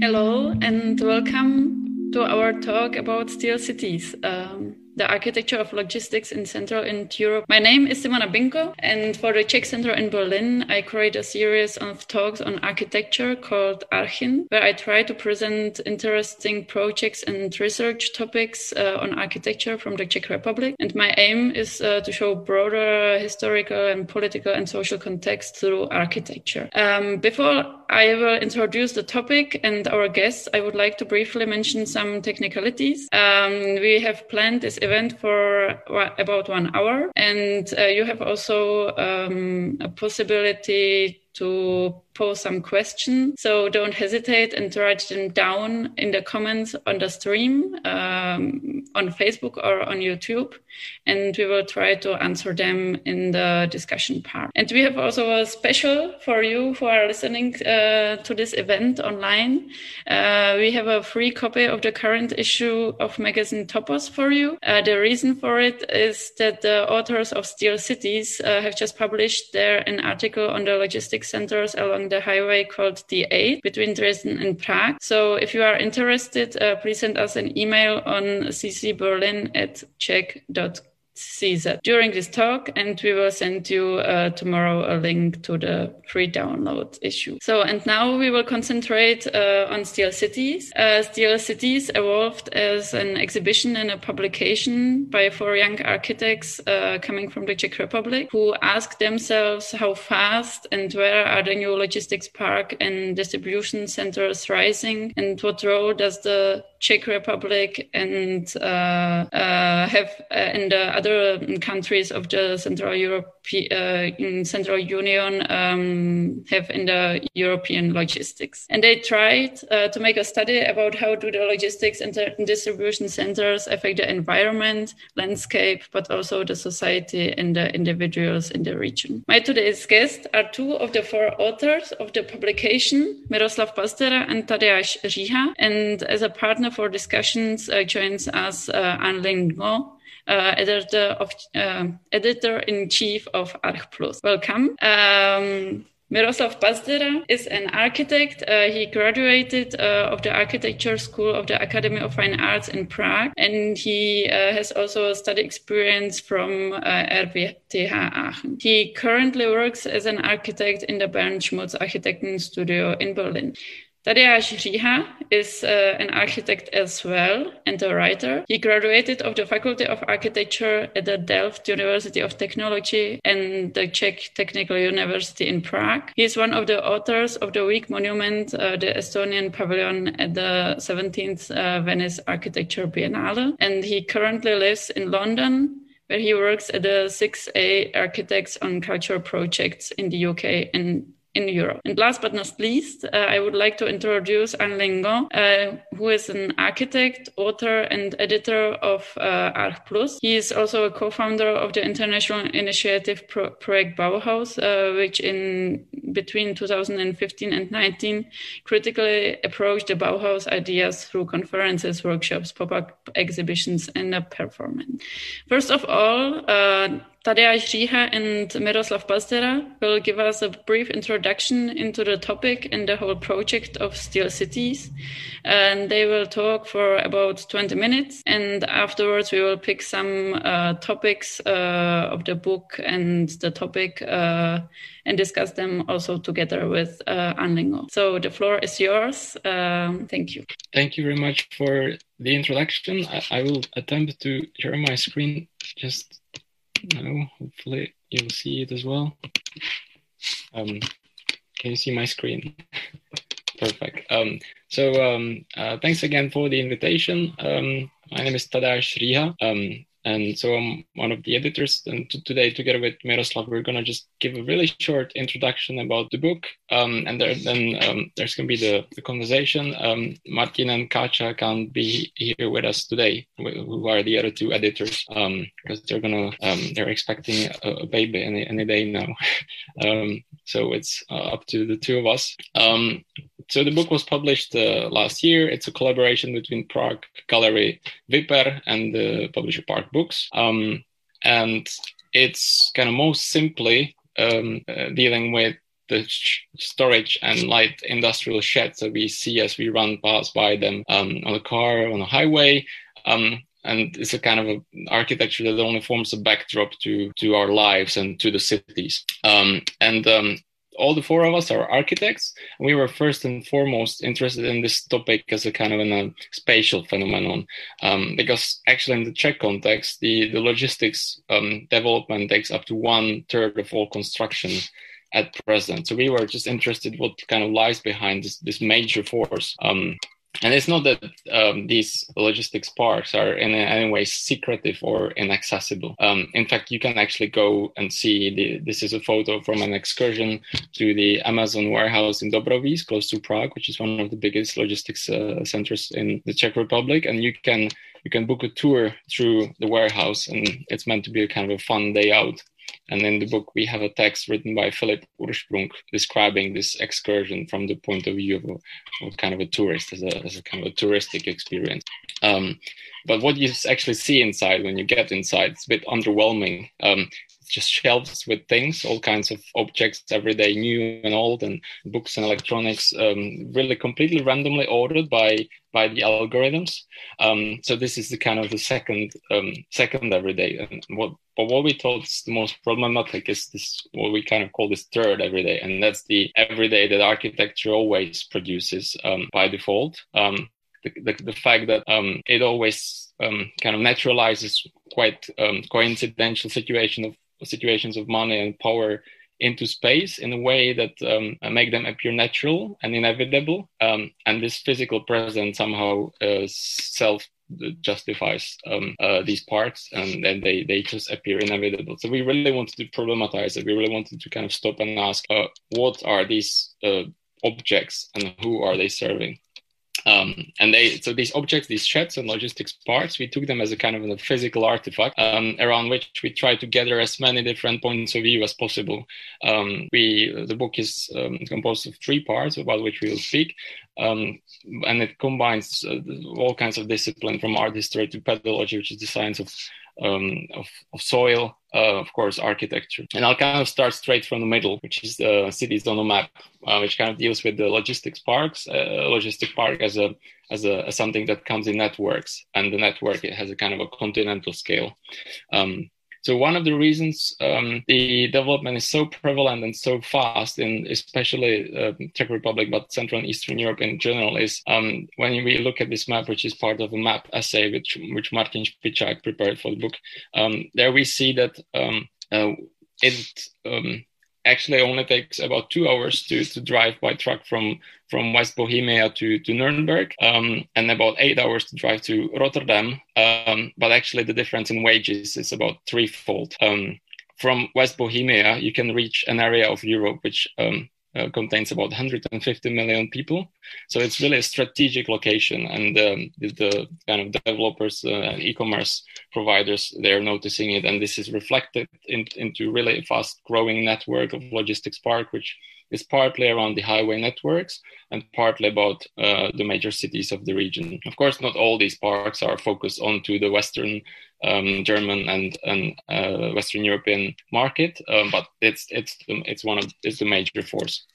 Hello and welcome to our talk about steel cities. Um, the architecture of logistics in Central and Europe. My name is Simona Binko, and for the Czech Center in Berlin, I create a series of talks on architecture called Archin, where I try to present interesting projects and research topics uh, on architecture from the Czech Republic. And my aim is uh, to show broader historical and political and social context through architecture. Um, before I will introduce the topic and our guests, I would like to briefly mention some technicalities. Um, we have planned this event for about one hour. And uh, you have also um, a possibility to pose some questions. So don't hesitate and write them down in the comments on the stream um, on Facebook or on YouTube. And we will try to answer them in the discussion part. And we have also a special for you who are listening uh, to this event online. Uh, we have a free copy of the current issue of magazine Topos for you. Uh, the reason for it is that the authors of Steel Cities uh, have just published there an article on the logistics centers along the highway called D8 between Dresden and Prague. So if you are interested, uh, please send us an email on ccberlin at czech.com CZ during this talk, and we will send you uh, tomorrow a link to the free download issue. So, and now we will concentrate uh, on Steel Cities. Uh, Steel Cities evolved as an exhibition and a publication by four young architects uh, coming from the Czech Republic who asked themselves how fast and where are the new logistics park and distribution centers rising, and what role does the Czech Republic and uh, uh, have in the other other countries of the Central Europe, uh, in Central Union um, have in the European logistics. And they tried uh, to make a study about how do the logistics and distribution centers affect the environment, landscape, but also the society and the individuals in the region. My today's guests are two of the four authors of the publication, Miroslav Pazdera and Tadeusz Říha. And as a partner for discussions uh, joins us uh, Anne Ngo, uh, editor of uh, editor in chief of Arch Plus. Welcome. Um, Miroslav Pazdera is an architect. Uh, he graduated uh, of the architecture school of the Academy of Fine Arts in Prague, and he has also study experience from RWTH Aachen. He currently works as an architect in the Bernd Schmutz Architekten Studio in Berlin. Tadeusz Říha is uh, an architect as well and a writer. He graduated of the Faculty of Architecture at the Delft University of Technology and the Czech Technical University in Prague. He is one of the authors of the week monument, uh, the Estonian Pavilion at the 17th uh, Venice Architecture Biennale. And he currently lives in London where he works at the 6A Architects on Cultural Projects in the UK and in Europe. And last but not least, uh, I would like to introduce Anh-Linh Ngo, uh, who is an architect, author, and editor of uh, Plus. He is also a co-founder of the international initiative Pro- Project Bauhaus, uh, which in between 2015 and 19 critically approached the Bauhaus ideas through conferences, workshops, pop-up exhibitions, and a performance. First of all, uh, Tadeusz Říha and Miroslav Pazdera will give us a brief introduction into the topic and the whole project of Steel Cities. And they will talk for about 20 minutes. And afterwards, we will pick some uh, topics uh, of the book and the topic uh, and discuss them also together with uh, Anh-Linh Ngo. So the floor is yours. Um, thank you. Thank you very much for the introduction. I, I will attempt to share my screen just no, hopefully you'll see it as well. Um, can you see my screen? Perfect. Um, so um, uh, thanks again for the invitation. Um, my name is Tadeusz Říha. Um, and so I'm one of the editors. And today, together with Miroslav, we're going to just give a really short introduction about the book. Um, and there, then um, there's going to be the, the conversation. Um, Martin and Kacha can't be here with us today, who are the other two editors, because um, they're going to, um, they're expecting a, a, baby any, any day now. Um, so it's uh, up to the two of us. so the book was published uh, last year. It's a collaboration between Prague Gallery Viper and the publisher Park books. Um, and it's kind of most simply um, uh, dealing with the storage and light industrial sheds that we see as we run past by them um, on a car on a highway. Um, and it's a kind of a architecture that only forms a backdrop to to our lives and to the cities. Um, and um, all the four of us are architects. And we were first and foremost interested in this topic as a kind of a uh, spatial phenomenon, um, because actually in the Czech context, the, the logistics um, development takes up to one third of all construction at present. So we were just interested what kind of lies behind this, this major force. Um, and it's not that um, these logistics parks are in any way secretive or inaccessible. Um, in fact, you can actually go and see the, this is a photo from an excursion to the Amazon warehouse in Dobrovíz, close to Prague, which is one of the biggest logistics uh, centers in the Czech Republic. And you can you can book a tour through the warehouse, and it's meant to be a kind of a fun day out. And in the book, we have a text written by Philip Ursprung describing this excursion from the point of view of, a, of kind of a tourist, as a, as a kind of a touristic experience. Um, but what you actually see inside when you get inside, it's a bit underwhelming. Um, just shelves with things, all kinds of objects every day, new and old, and books and electronics, um, really completely randomly ordered by by the algorithms. Um, so this is the kind of the second um, second everyday. And what but what we thought is the most problematic is this what we kind of call this third everyday, and that's the everyday that architecture always produces um, by default. Um, the, the, the, fact that um, it always um, kind of naturalizes quite coincidental situation of situations of money and power into space in a way that um, make them appear natural and inevitable. Um, and this physical presence somehow uh, self justifies um, uh, these parts and then they, they just appear inevitable. So we really wanted to problematize it. We really wanted to kind of stop and ask uh, what are these uh, objects and who are they serving? Um, and they so these objects, these sheds and logistics parts, we took them as a kind of a physical artifact um, around which we try to gather as many different points of view as possible. Um, we the book is um, composed of three parts about which we will speak, um, and it combines uh, all kinds of discipline from art history to pedology, which is the science of um, of, of, soil, uh, of course, architecture. And I'll kind of start straight from the middle, which is the cities on a map, uh, which kind of deals with the logistics parks, uh, logistic park as a as a as something that comes in networks, and the network it has a kind of a continental scale. Um, so one of the reasons um, the development is so prevalent and so fast in especially uh, Czech Republic, but Central and Eastern Europe in general, is um, when we look at this map, which is part of a map essay which which Martin Špičák prepared for the book. Um, there we see that um, uh, it um, actually only takes about two hours to, to drive by truck from from West Bohemia to, to Nuremberg um, and about eight hours to drive to Rotterdam. Um, but actually, the difference in wages is about threefold. Um, from West Bohemia, you can reach an area of Europe which um, uh, contains about 150 million people. So it's really a strategic location, and um, the, kind of developers, uh, e-commerce providers, they're noticing it, and this is reflected in, into really fast growing network of logistics park, which is partly around the highway networks and partly about uh, the major cities of the region. Of course, not all these parks are focused onto the Western um, German and, and uh, Western European market, um, but it's it's it's one of it's the major force.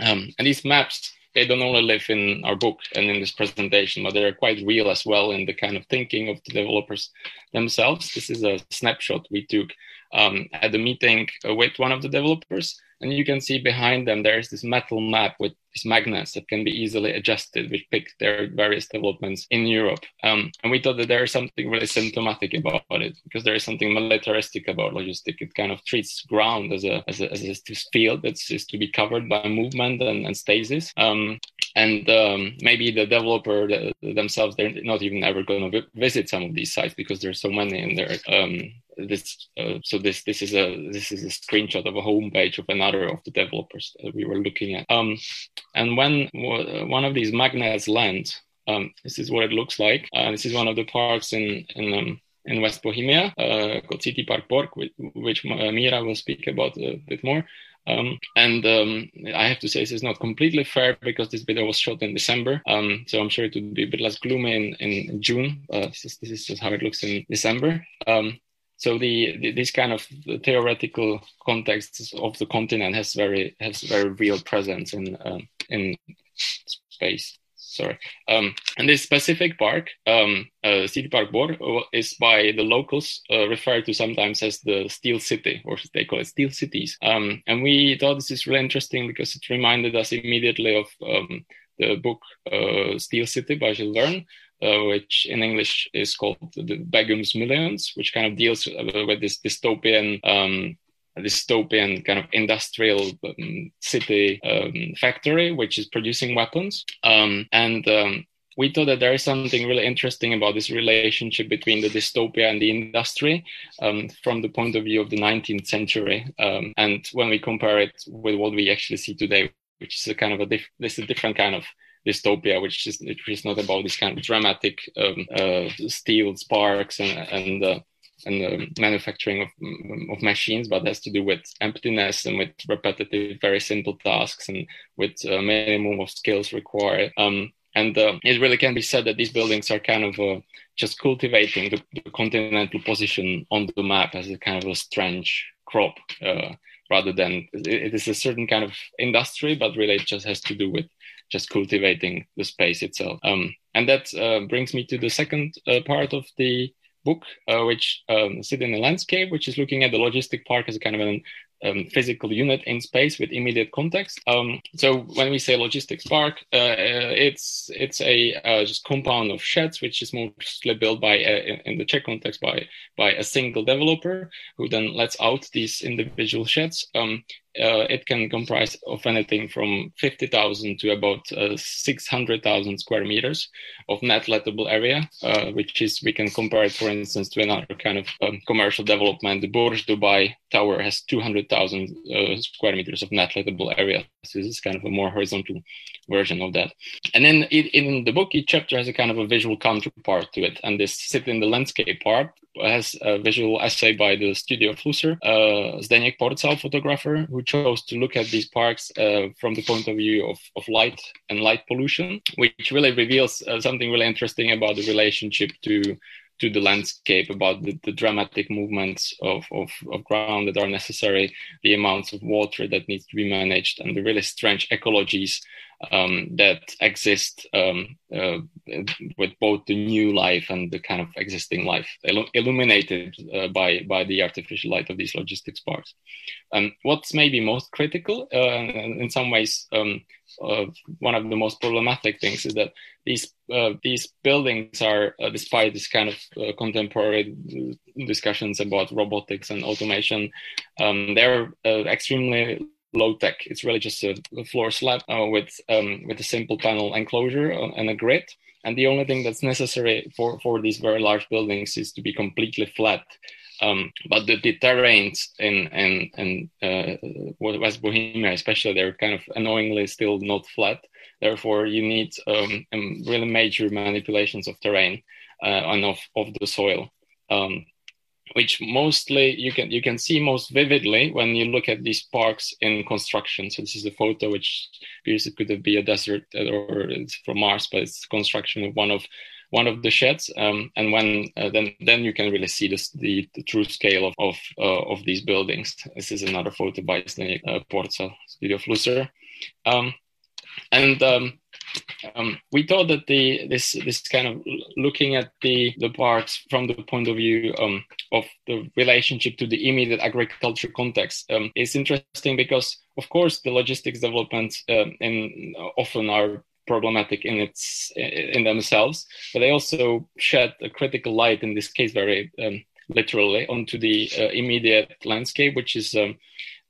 Um, and these maps they don't only live in our book and in this presentation, but they're quite real as well in the kind of thinking of the developers themselves. This is a snapshot we took um, at the meeting with one of the developers and you can see behind them there is this metal map with these magnets that can be easily adjusted, which pick their various developments in Europe. Um, and we thought that there is something really symptomatic about it because there is something militaristic about logistics. It kind of treats ground as a as a, as a field that's to be covered by movement and, and stasis. Um, and um, maybe the developer themselves they're not even ever going to visit some of these sites because there's so many in there um, this uh, so this this is a this is a screenshot of a homepage of another of the developers that we were looking at um, and when one of these magnets lands um, this is what it looks like uh, this is one of the parks in in um, in West Bohemia uh, called CT Park Bor, which, uh, Mira will speak about a bit more. Um, and um, I have to say this is not completely fair because this video was shot in December. Um, so I'm sure it would be a bit less gloomy in, in June. Uh, this, is, just how it looks in December. Um, so the, the, this kind of theoretical context of the continent has very has very real presence in um, in space sorry. Um, and this specific park, um, uh, CT Park Bor, is by the locals uh, referred to sometimes as the Steel City, or they call it Steel Cities. Um, and we thought this is really interesting because it reminded us immediately of um, the book uh, Steel City by Jules Verne. Uh, which in English is called the Begum's Millions, which kind of deals with this dystopian um, dystopian kind of industrial um, city um, factory, which is producing weapons. Um, and um, we thought that there is something really interesting about this relationship between the dystopia and the industry um, from the point of view of the 19th century. Um, and when we compare it with what we actually see today, which is a kind of a diff- this is a different kind of dystopia, which is which is not about this kind of dramatic um, uh, steel sparks and and uh, and the manufacturing of, of machines, but has to do with emptiness and with repetitive, very simple tasks and with a uh, minimum of skills required. Um, and uh, it really can be said that these buildings are kind of uh, just cultivating the, the, continental position on the map as a kind of a strange crop, uh, rather than it, it is a certain kind of industry, but really it just has to do with just cultivating the space itself. Um, and that uh, brings me to the second uh, part of the book, uh, which um, sit in a landscape, which is looking at the logistic park as a kind of an um, physical unit in space with immediate context. Um, so when we say logistics park, uh, uh, it's it's a uh, just compound of sheds, which is mostly built by a, in the Czech context by by a single developer who then lets out these individual sheds. Um, uh, it can comprise of anything from 50,000 to about uh, 600,000 square meters of net lettable area, uh, which is, we can compare it, for instance, to another kind of um, commercial development. The Burj Dubai Tower has 200,000 uh, square meters of net lettable area. So this is kind of a more horizontal version of that. And then in the book, each chapter has a kind of a visual counterpart to it. And this sit in the landscape part has a visual essay by the studio Flusser, uh, Zdeněk Porcal, photographer, who chose to look at these parks uh, from the point of view of, of light and light pollution, which really reveals uh, something really interesting about the relationship to to the landscape, about the, the dramatic movements of, of, of, ground that are necessary, the amounts of water that needs to be managed, and the really strange ecologies um, that exist um, uh, with both the new life and the kind of existing life, illuminated uh, by by the artificial light of these logistics parks. And what's maybe most critical, uh, in some ways, um, uh, one of the most problematic things is that these uh, these buildings are, uh, despite this kind of contemporary discussions about robotics and automation, um, they're extremely low tech. It's really just a, a floor slab uh, with um, with a simple panel enclosure and a grid. And the only thing that's necessary for, for these very large buildings is to be completely flat. Um, but the, terrains in in, in uh, West Bohemia, especially, they're kind of annoyingly still not flat. Therefore, you need um, um really major manipulations of terrain uh, and of, of the soil. Um, which mostly you can you can see most vividly when you look at these parks in construction. So this is a photo which appears it could be a desert or it's from Mars, but it's construction of one of one of the sheds. Um, and when uh, then then you can really see this, the, the true scale of of, uh, of these buildings. This is another photo by Zdeněk uh, Porcal, Studio Flusser. Um, and um, um, we thought that the this this kind of looking at the the parks from the point of view um, of the relationship to the immediate agriculture context um, is interesting because of course the logistics developments um, in often are problematic in its in themselves, but they also shed a critical light in this case very um, literally onto the uh, immediate landscape, which is um,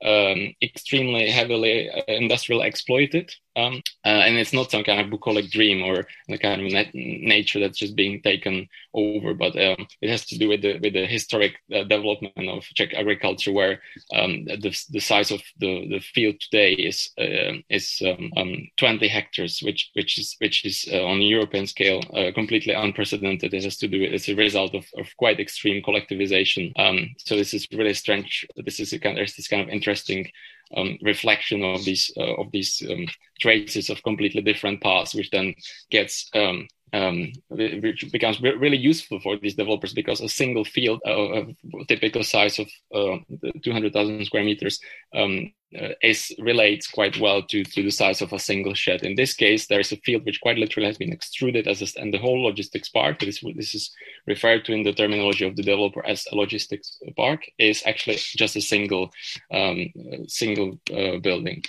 um, extremely heavily uh, industrial exploited. Um, uh, and it's not some kind of bucolic dream or the kind of nat- nature that's just being taken over, but um, it has to do with the with the historic uh, development of Czech agriculture, where um, the, the size of the, the field today is uh, is um, um, 20 hectares, which which is which is uh, on European scale uh, completely unprecedented. This has to do with it's a result of, of quite extreme collectivization. So this is really strange. This is a kind there's this kind of interesting um, reflection of these uh, of these um, traces of completely different paths, which then gets um, um, which becomes re- really useful for these developers because a single field uh, of typical size of uh, 200,000 square meters um, uh, is relates quite well to, to the size of a single shed. In this case, there is a field which quite literally has been extruded as a, and the whole logistics park, this, this is referred to in the terminology of the developer as a logistics park, is actually just a single um, single uh, building.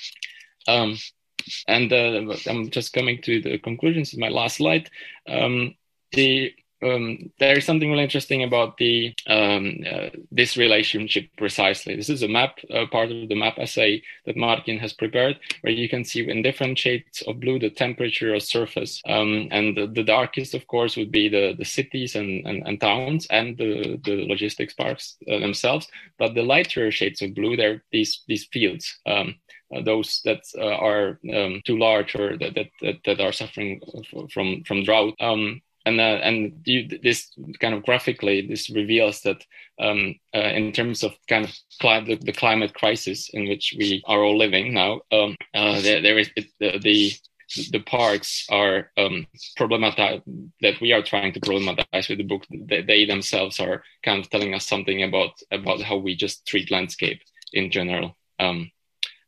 Um, and uh, I'm just coming to the conclusions in my last slide. Um, the um, there is something really interesting about the um, uh, this relationship precisely. This is a map, uh, part of the map essay that Martin has prepared, where you can see in different shades of blue the temperature of surface, um, and the, the, darkest, of course, would be the, the cities and, and, and towns and the, the logistics parks uh, themselves. But the lighter shades of blue, they're these these fields. Uh, those that uh, are um, too large or that, that, that, are suffering from from drought. Um, and uh, and you, this kind of graphically this reveals that um, uh, in terms of kind of cli- the, the, climate crisis in which we are all living now, um, uh, there, there is the, the the parks are um, problematized that we are trying to problematize with the book. They, they, themselves are kind of telling us something about about how we just treat landscape in general. Um,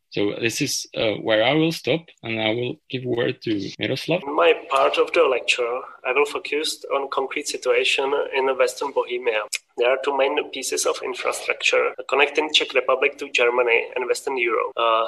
so this is uh, where I will stop and I will give word to Miroslav. In my part of the lecture, I will focus on concrete situation in Western Bohemia. There are two main pieces of infrastructure connecting Czech Republic to Germany and Western Europe. Uh,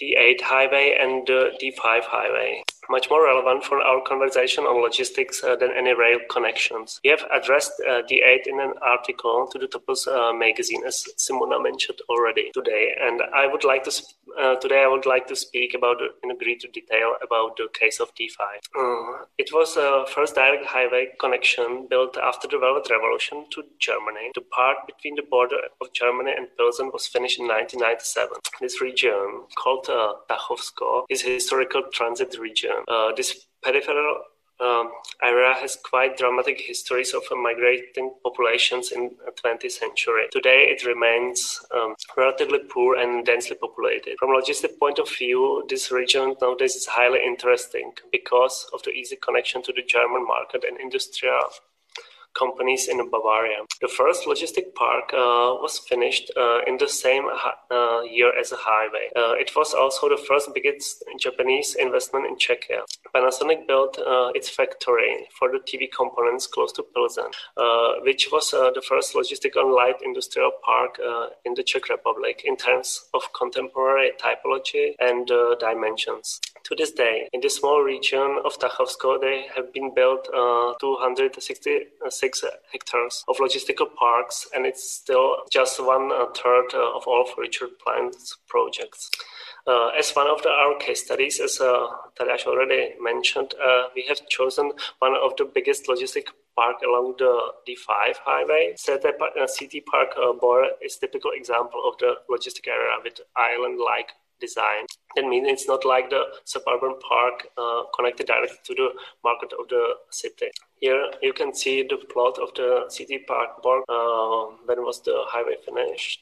D8 highway and the D5 highway. Much more relevant for our conversation on logistics uh, than any rail connections. We have addressed uh, D8 in an article to the Topos uh, magazine, as Simona mentioned already today. And I would like to sp- uh, today I would like to speak about in greater detail about the case of D5. Uh, it was the first direct highway connection built after the Velvet Revolution to Germany. The part between the border of Germany and Pilsen was finished in 1997. This region, called uh, Tachovsko is a historical transit region. Uh, this peripheral um, area has quite dramatic histories of migrating populations in the 20th century. Today, it remains um, relatively poor and densely populated. From a logistic point of view, this region nowadays is highly interesting because of the easy connection to the German market and industrial companies in Bavaria. The first logistic park uh, was finished uh, in the same uh, year as a highway. Uh, it was also the first biggest Japanese investment in Czechia. Panasonic built uh, its factory for the TV components close to Pilsen, uh, which was the first logistic and light industrial park in the Czech Republic in terms of contemporary typology and dimensions. To this day, in the small region of Tachovsko, they have been built 266 hectares of logistical parks, and it's still just one third of all future planned projects. Uh, as one of the, our case studies, as uh, already mentioned, uh, we have chosen one of the biggest logistic park along the D5 highway. Park, uh, CT Park uh, Bor is typical example of the logistic area with island-like design. That means it's not like the suburban park uh, connected directly to the market of the city. Here you can see the plot of the CT Park Bor uh, when was the highway finished.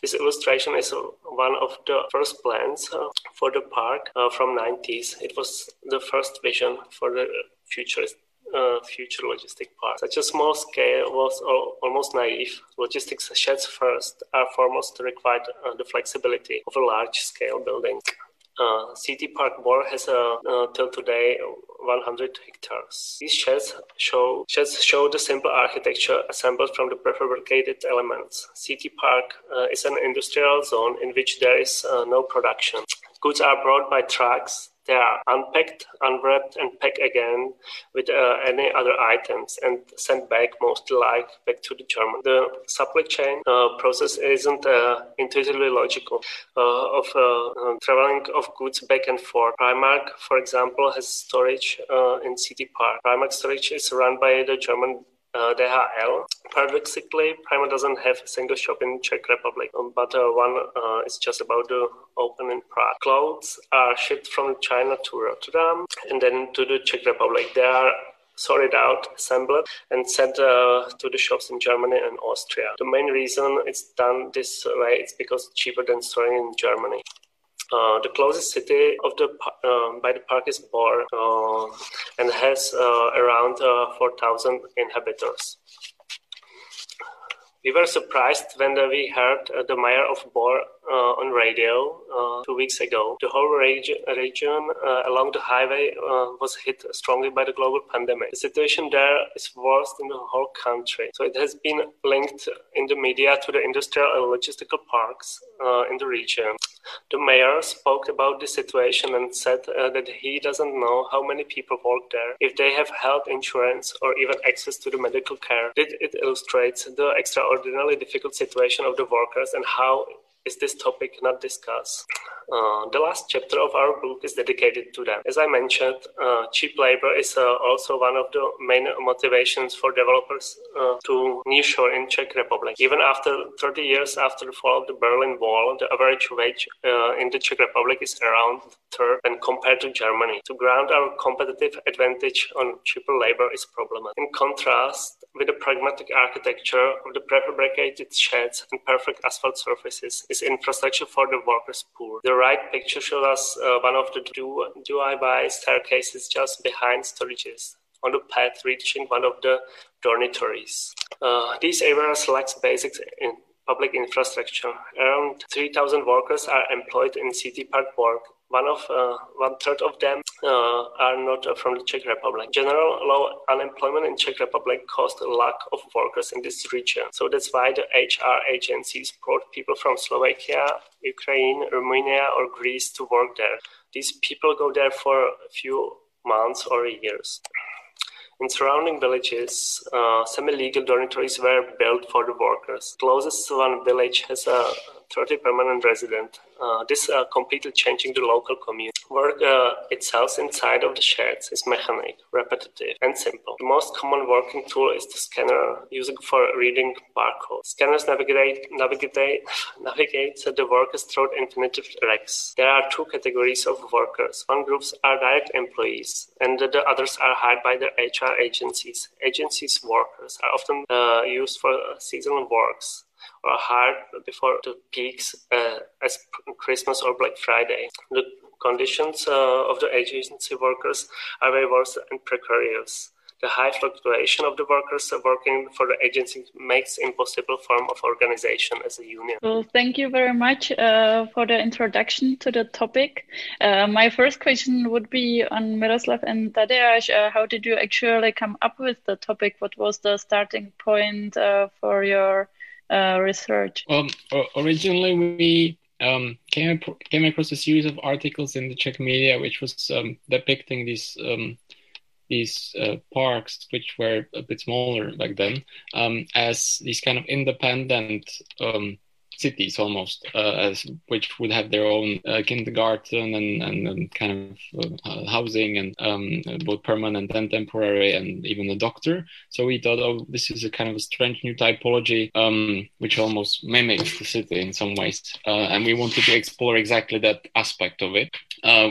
This illustration is one of the first plans uh, for the park uh, from 90s. It was the first vision for the futurist uh, future logistic park. Such a small scale was al- almost naive. Logistics sheds first are foremost required uh, the flexibility of a large scale building. Uh, CT Park Bor has a, uh, till today 100 hectares. These sheds show sheds show the simple architecture assembled from the prefabricated elements. CT Park uh, is an industrial zone in which there is uh, no production. Goods are brought by trucks they are unpacked, unwrapped, and packed again with uh, any other items and sent back, mostly like back to the German. The supply chain uh, process isn't uh, intuitively logical uh, of uh, uh, traveling of goods back and forth. Primark, for example, has storage in CT Park. Primark storage is run by the German uh, DHL. Paradoxically, Primark doesn't have a single shop in Czech Republic, um, but uh, one uh, is just about to open in Prague. Clothes are shipped from China to Rotterdam and then to the Czech Republic. They are sorted out, assembled, and sent uh, to the shops in Germany and Austria. The main reason it's done this way is because it's cheaper than storing in Germany. Uh, the closest city of the uh, by the park is Bor uh, and has uh, around 4,000 inhabitants. We were surprised when we heard uh, the mayor of Bor uh, on radio uh, two weeks ago. The whole region, region uh, along the highway uh, was hit strongly by the global pandemic. The situation there is worse in the whole country. So it has been linked in the media to the industrial and logistical parks uh, in the region. The mayor spoke about the situation and said uh, that he doesn't know how many people work there, if they have health insurance or even access to the medical care. It illustrates the extraordinarily difficult situation of the workers and how is this topic not discussed. Uh, the last chapter of our book is dedicated to them. As I mentioned, uh, cheap labor is uh, also one of the main motivations for developers uh, to nearshore in Czech Republic. Even after 30 years after the fall of the Berlin Wall, the average wage uh, in the Czech Republic is around third and compared to Germany. To ground our competitive advantage on cheaper labor is problematic. In contrast, with the pragmatic architecture of the prefabricated sheds and perfect asphalt surfaces, is infrastructure for the workers poor. The right picture shows us uh, one of the DIY staircases just behind storages on the path reaching one of the dormitories. Uh, these areas lack basic in public infrastructure. Around 3,000 workers are employed in CT Park Bor one of uh, one third of them uh, are not from the Czech Republic. General low unemployment in Czech Republic caused a lack of workers in this region. So that's why the HR agencies brought people from Slovakia, Ukraine, Romania, or Greece to work there. These people go there for a few months or years. In surrounding villages, uh, semi-legal dormitories were built for the workers. Closest one village has a 30 permanent resident. Uh, this uh, completely changing the local community. Work uh, itself inside of the sheds is mechanic, repetitive, and simple. The most common working tool is the scanner used for reading barcodes. Scanners navigate navigate navigate the workers through infinitive racks. There are two categories of workers. One groups are direct employees, and the others are hired by the HR agencies. Agencies workers are often uh, used for seasonal works or hard before the peaks uh, as Christmas or Black Friday. The conditions uh, of the agency workers are very worse and precarious. The high fluctuation of the workers working for the agency makes impossible form of organization as a union. Well, thank you very much uh, for the introduction to the topic. Uh, my first question would be on Miroslav and Tadeusz. Uh, how did you actually come up with the topic? What was the starting point uh, for your uh, research? Um, originally, we um, came came across a series of articles in the Czech media, which was um, depicting these um, these uh, parks, which were a bit smaller back then, um, as these kind of independent um, cities almost, uh, as which would have their own uh, kindergarten and, and, and, kind of uh, housing and um, both permanent and temporary, and even a doctor. So we thought, oh, this is a kind of a strange new typology, um, which almost mimics the city in some ways, and we wanted to explore exactly that aspect of it.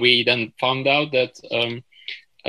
We then found out that. Um,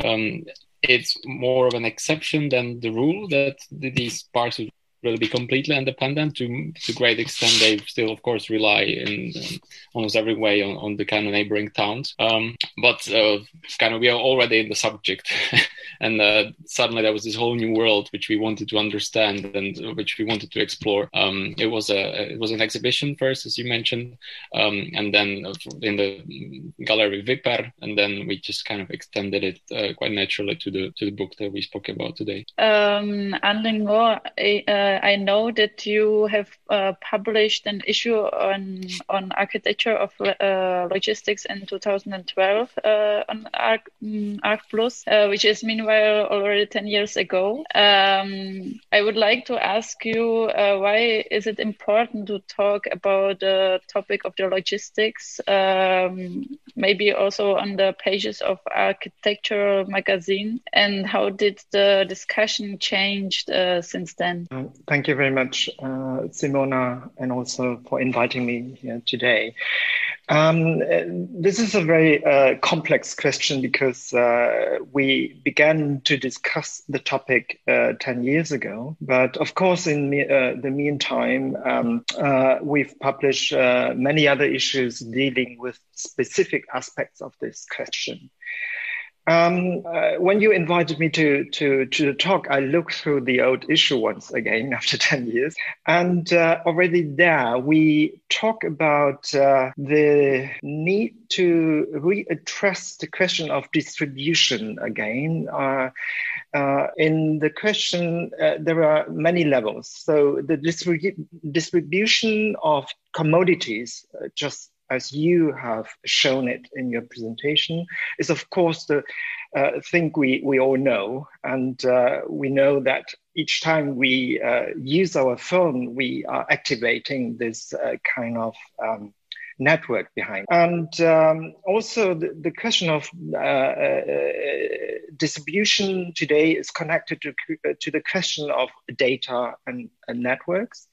um, it's more of an exception than the rule that these parks would will be completely independent to to great extent. They still of course rely in um, almost every way on, on the kind of neighboring towns. Um, but uh, kind of we are already in the subject and uh, suddenly there was this whole new world which we wanted to understand and which we wanted to explore. Um, it was a it was an exhibition first as you mentioned um, and then in the gallery Viper and then we just kind of extended it uh, quite naturally to the to the book that we spoke about today. Um, uh, uh, I know that you have uh, published an issue on on architecture of uh, logistics in 2012 uh, on Arc, um, Arc Plus, uh, which is meanwhile already 10 years ago. Um, I would like to ask you uh, why is it important to talk about the topic of the logistics, um, maybe also on the pages of architectural magazine, and how did the discussion change since then? Thank you very much, uh, Simona, and also for inviting me here today. Um, this is a very uh, complex question because uh, we began to discuss the topic uh, 10 years ago. But of course, in me, uh, the meantime, um, uh, we've published uh, many other issues dealing with specific aspects of this question. Um, uh, when you invited me to, to, to talk, I looked through the old issue once again after 10 years. And uh, already there, we talk about uh, the need to readdress the question of distribution again. Uh, uh, in the question, uh, there are many levels. So the distribu- distribution of commodities, just as you have shown it in your presentation, is of course the uh, thing we, we all know. And uh, we know that each time we uh, use our phone, we are activating this uh, kind of um, network behind. And um, also the, the, question of uh, uh, distribution today is connected to, to the question of data and, and networks.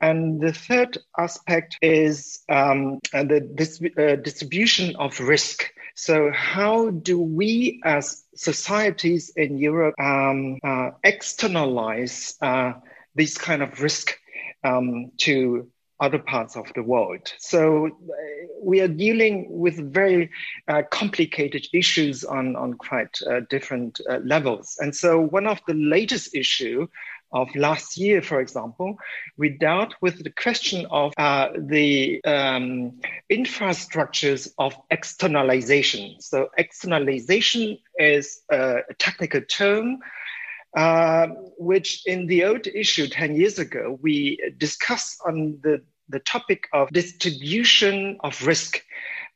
And the third aspect is um, the dis- uh, distribution of risk. So, how do we as societies in Europe um, uh, externalize uh, this kind of risk um, to other parts of the world. So uh, we are dealing with very uh, complicated issues on, on quite uh, different uh, levels. And so one of the latest issue of last year, for example, we dealt with the question of uh, the um, infrastructures of externalization. So, externalization is a technical term. Uh, which in the old issue 10 years ago, we discussed on the, the topic of distribution of risk.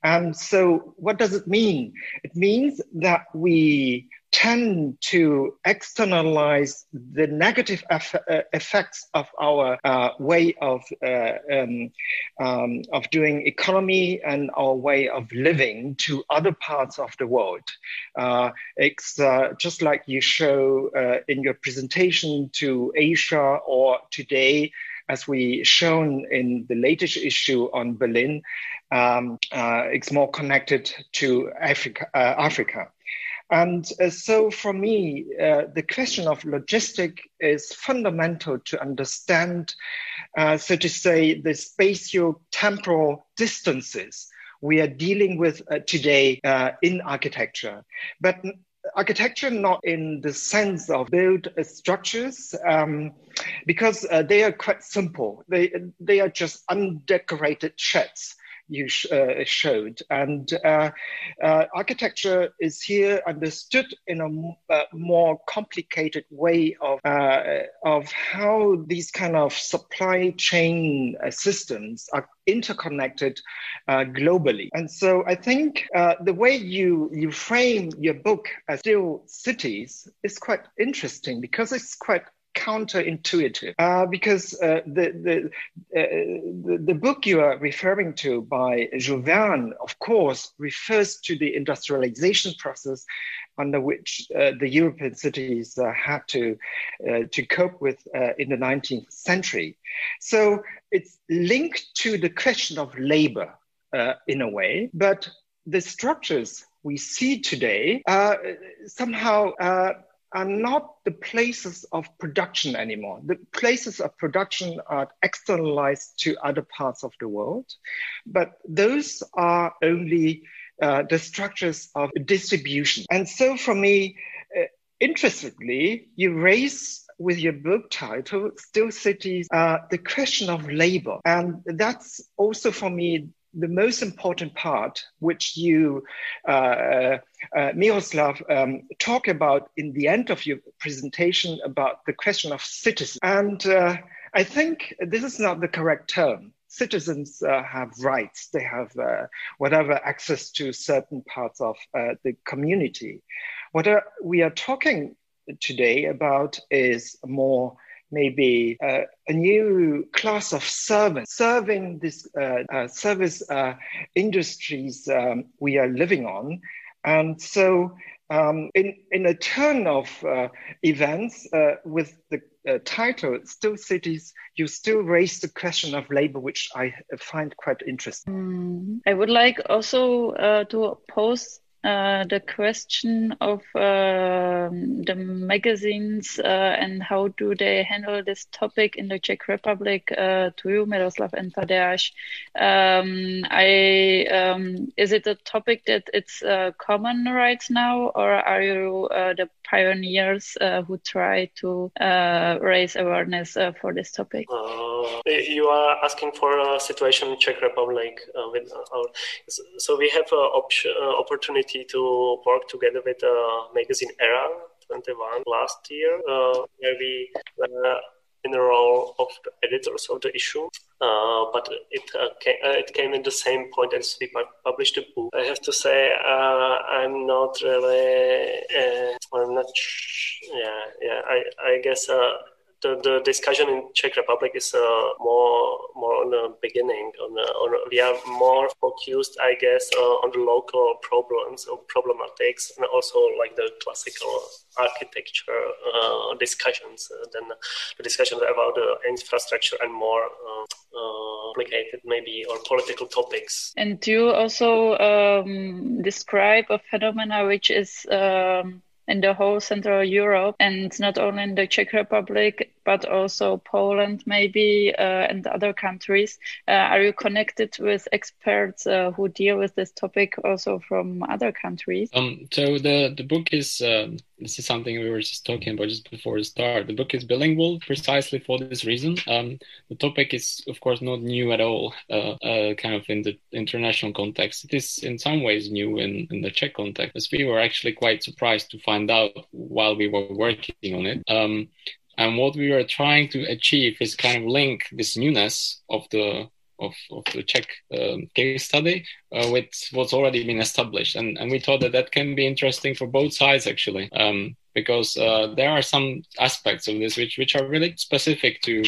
And so, what does it mean? It means that we tend to externalize the negative eff- uh, effects of our uh, way of uh, um, um, of doing economy and our way of living to other parts of the world. Uh, it's uh, just like you show uh, in your presentation to Asia or today as we shown in the latest issue on Berlin, um, uh, it's more connected to Africa. Uh, Africa. And uh, so for me, uh, the question of logistic is fundamental to understand, uh, so to say, the spatio-temporal distances we are dealing with uh, today uh, in architecture. But architecture not in the sense of build structures, um, because uh, they are quite simple. They, they are just undecorated sheds you sh- uh, showed. And uh, uh, architecture is here understood in a uh, more complicated way of, uh, of how these kind of supply chain uh, systems are interconnected globally. And so I think the way you, you frame your book as still cities is quite interesting because it's quite counterintuitive uh, because uh, the, the, uh, the, book you are referring to by Verne, of course, refers to the industrialization process under which uh, the European cities uh, had to, uh, to cope with in the 19th century. So it's linked to the question of labor in a way, but the structures we see today somehow are not the places of production anymore. The places of production are externalized to other parts of the world, but those are only uh, the structures of distribution. And so for me, uh, interestingly, you raise with your book title, Still Cities, uh, the question of labor. And that's also for me the most important part, which you, uh, uh, Miroslav, um, talk about in the end of your presentation about the question of citizens. And uh, I think this is not the correct term. Citizens uh, have rights, they have uh, whatever access to certain parts of uh, the community. What we are talking today about is more maybe uh, a new class of servants serving this uh, uh, service uh, industries um, we are living on. And so, um, in, in a turn of events, with the uh, title, Still Cities, you still raise the question of labor, which I find quite interesting. Mm, I would like also uh, to pose uh, the question of uh, the magazines uh, and how do they handle this topic in the Czech Republic uh, to you, Miroslav and Tadeusz. Um, I um, is it a topic that it's uh, common right now, or are you the pioneers who try to raise awareness for this topic? you are asking for a situation in Czech Republic with our, so we have an opportunity opportunity to work together with the magazine Era 21 last year, uh, where we were in the role of the editors of the issue. Uh, but it uh, came, it came in the same point as we published the book. I have to say I'm not really I'm not yeah yeah I I guess the, the discussion in Czech Republic is uh, more more on the beginning. On, the, on we are more focused, I guess, uh, on the local problems or problematics, and also like the classical architecture uh, discussions than the discussions about the infrastructure and more complicated maybe or political topics. And do you also um, describe a phenomena which is um in the whole Central Europe and not only in the Czech Republic, but also Poland, maybe, uh, and other countries. Uh, are you connected with experts uh, who deal with this topic also from other countries? Um, so the, the book is, um, this is something we were just talking about just before the start. The book is bilingual precisely for this reason. Um, the topic is, of course, not new at all, uh, uh, kind of in the international context. It is in some ways new in, in the Czech context, as we were actually quite surprised to find out while we were working on it. Um, and what we were trying to achieve is kind of link this newness of the of, of the Czech um, case study uh, with what's already been established. And, and we thought that that can be interesting for both sides, actually, um, because uh, there are some aspects of this which, which are really specific to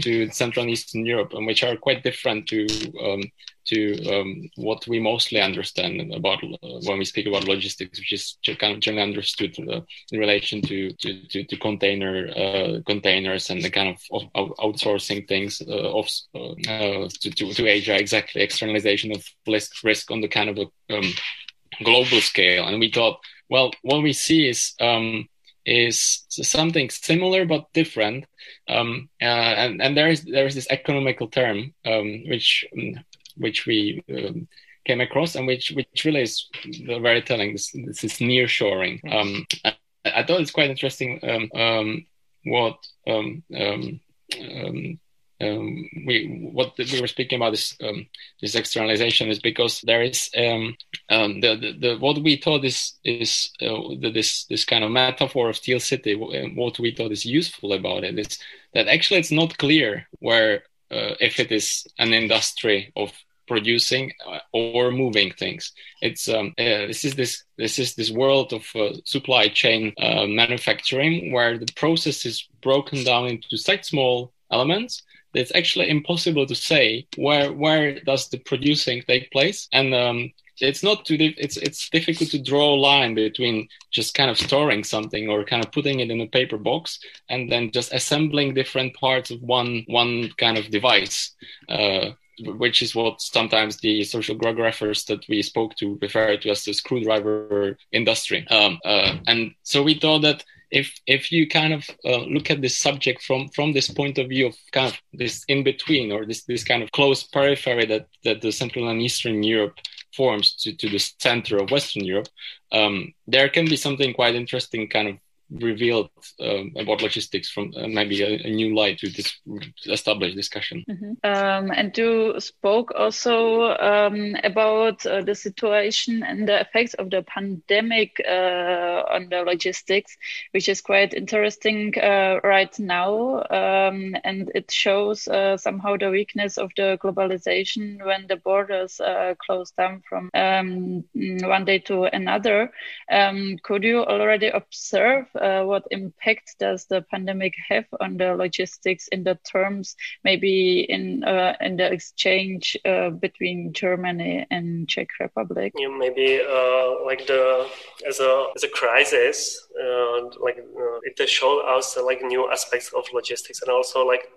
to Central and Eastern Europe, and which are quite different to um, to um, what we mostly understand about uh, when we speak about logistics, which is kind of generally understood uh, in relation to to, to, to container uh, containers and the kind of, outsourcing things uh, of uh, to, to, to Asia, exactly externalization of risk risk on the kind of a um, global scale. And we thought, well, what we see is um, is something similar but different. Um, uh, and and there is there is this economical term um, which um, which we um, came across and which which really is very telling. This, this is near shoring. Um, I, I, thought it's quite interesting um, what um, we what we were speaking about this um, this externalization is because there is um, um the, the, the what we thought is is uh, the, this this kind of metaphor of steel city what we thought is useful about it is that actually it's not clear where uh, if it is an industry of producing uh, or moving things. It's um, uh, this is this this is this world of uh, supply chain uh, manufacturing where the process is broken down into such small elements that it's actually impossible to say where where does the producing take place. And um, it's not too it's it's difficult to draw a line between just kind of storing something or kind of putting it in a paper box and then just assembling different parts of one one kind of device uh, which is what sometimes the social geographers that we spoke to refer to as the screwdriver industry. Um, uh, and so we thought that if if you kind of uh, look at this subject from from this point of view of kind of this in between or this this kind of close periphery that that the Central and Eastern Europe forms to, to the center of Western Europe, um, there can be something quite interesting kind of revealed um, about logistics from uh, maybe a, a, new light to this established discussion. Mm-hmm. Um, and you spoke also um, about uh, the situation and the effects of the pandemic uh, on the logistics, which is quite interesting uh, right now. Um, and it shows uh, somehow the weakness of the globalization when the borders uh, close down from um, one day to another. Um, could you already observe uh, what impact does the pandemic have on the logistics in the terms maybe in uh, in the exchange uh, between Germany and Czech Republic? Yeah, maybe uh, like the as a as a crisis, uh, like uh, it showed us like new aspects of logistics and also like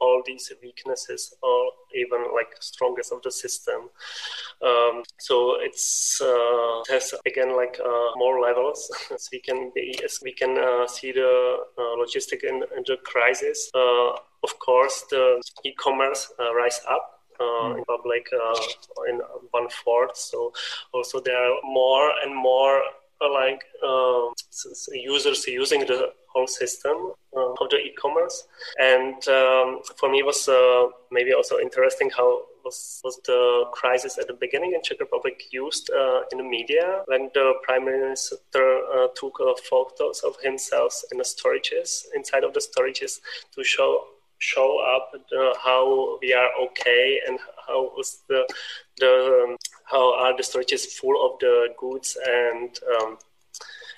all these weaknesses or even like strongest of the system. Um, so it's uh, it has again like uh, more levels as we can be as we can uh, see the uh, logistic in, in, the crisis. of course, the e-commerce rise up uh, in public uh, in one fourth. So also there are more and more uh, like um, users using the whole system uh, of the e-commerce. And um, for me, it was uh, maybe also interesting how was, was the crisis at the beginning in Czech Republic used uh, in the media when the prime minister took photos of himself in the storages inside of the storages to show show up uh, how we are okay and how was the the um, how are the storages full of the goods and um,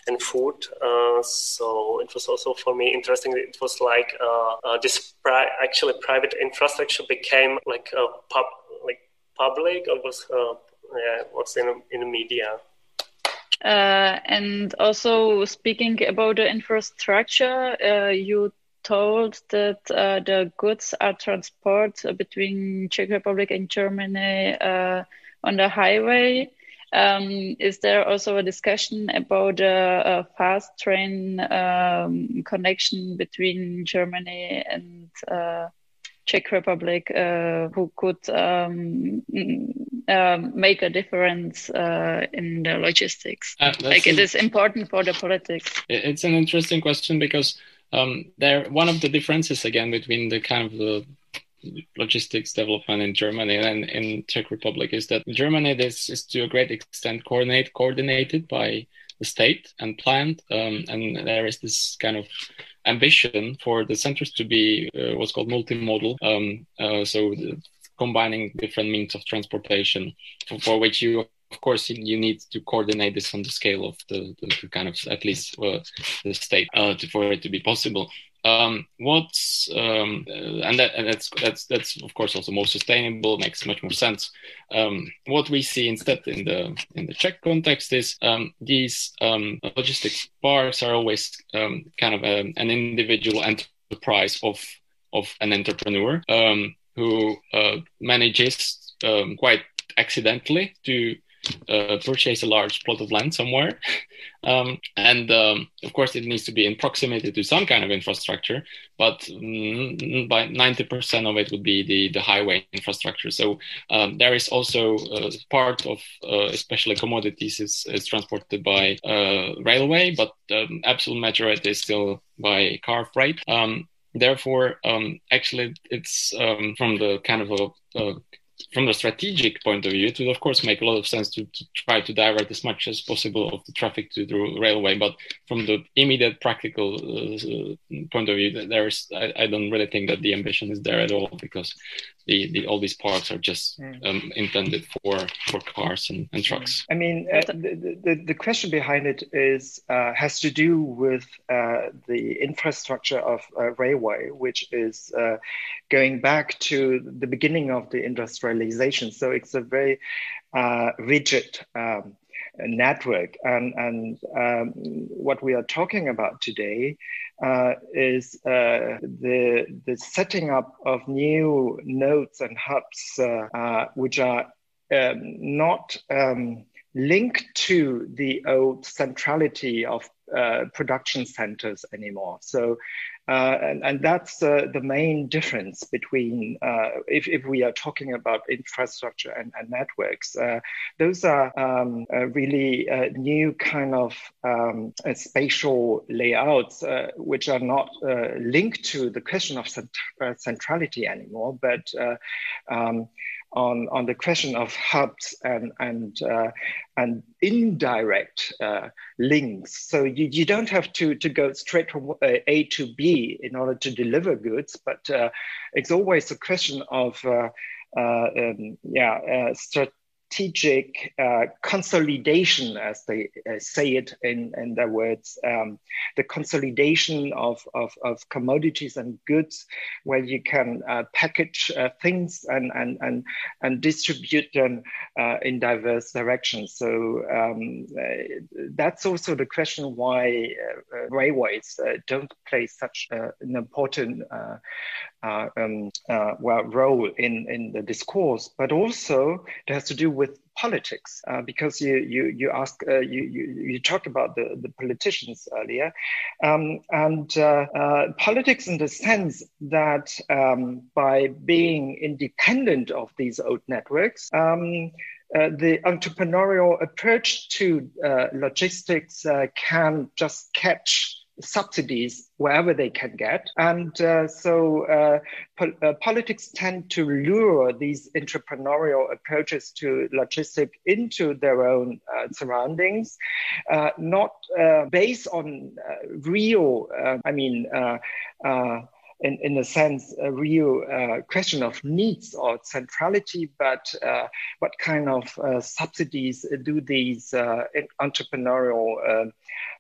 and food. Uh, so it was also for me interesting. It was like uh, uh, this pri- actually private infrastructure became like a pub like public or was uh, yeah was in in the media. Uh, and also speaking about the infrastructure, uh, you told that the goods are transported between Czech Republic and Germany on the highway. Um, is there also a discussion about a, a fast train um, connection between Germany and uh, Czech Republic, uh, who could um, uh, make a difference uh, in the logistics? Uh, like it is important for the politics. It's an interesting question because um, there, one of the differences again between the kind of the logistics development in Germany and in Czech Republic is that Germany this is to a great extent coordinate, coordinated by the state and planned, um, and there is this kind of ambition for the centers to be uh, what's called multimodal. Um, uh, so combining different means of transportation, for, for which you of course you need to coordinate this on the scale of the, the, the kind of at least uh, the state uh, to, for it to be possible um, what's um, uh, and, that, and that's that's that's of course also more sustainable makes much more sense. Um, what we see instead in the in the czech context is um, these um, logistics parks are always um, kind of a, an individual enterprise of of an entrepreneur who uh, manages quite accidentally to uh, purchase a large plot of land somewhere. Um, and um, of course, it needs to be in proximity to some kind of infrastructure, but mm, by 90% of it would be the, the highway infrastructure. So um, there is also uh, part of, uh, especially commodities, is, is transported by uh, railway, but the absolute majority is still by car freight. Um, therefore, um, actually, it's um, from the kind of a, a from the strategic point of view, it would of course make a lot of sense to, to, try to divert as much as possible of the traffic to the railway. But from the immediate practical uh, point of view, there is I, I, don't really think that the ambition is there at all because the, the all these parks are just mm. um, intended for for cars and, and trucks. I mean, uh, the, the, the question behind it is uh, has to do with uh, the infrastructure of uh, railway, which is uh, going back to the beginning of the industrialization. So it's a very uh, rigid. Um, network and and um, what we are talking about today uh, is uh, the the setting up of new nodes and hubs, uh, uh which are um, not um, linked to the old centrality of uh, production centers anymore. So uh, and, and, that's uh, the main difference between uh, if, if we are talking about infrastructure and, and networks. Uh, those are um, uh, really new kind of um, spatial layouts, which are not linked to the question of cent centrality anymore, but um, on, on the question of hubs and, and, uh, and indirect uh, links. So you, you don't have to, to go straight from uh, A to B in order to deliver goods, but uh, it's always a question of uh, uh, um, yeah, strategic uh, consolidation, as they uh, say it in, in their words, um, the consolidation of, of, of, commodities and goods, where you can uh, package uh, things and, and, and, and distribute them uh, in diverse directions. So um, that's also the question why railways don't play such an important uh, um, uh, well role in in the discourse, but also it has to do with politics uh, because you you you ask uh, you, you you talked about the the politicians earlier, um, and uh, uh, politics in the sense that um, by being independent of these old networks. Um, uh, the entrepreneurial approach to uh, logistics can just catch subsidies wherever they can get. And uh, so uh, po- uh, politics tend to lure these entrepreneurial approaches to logistics into their own uh, surroundings, uh, not uh, based on real, I mean, in, in a sense, a real uh, question of needs or centrality, but uh, what kind of uh, subsidies do these entrepreneurial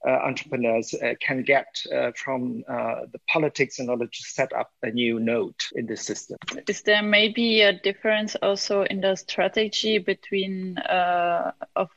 uh, entrepreneurs uh, can get uh, from the politics in order to set up a new node in the system. Is there maybe a difference also in the strategy between of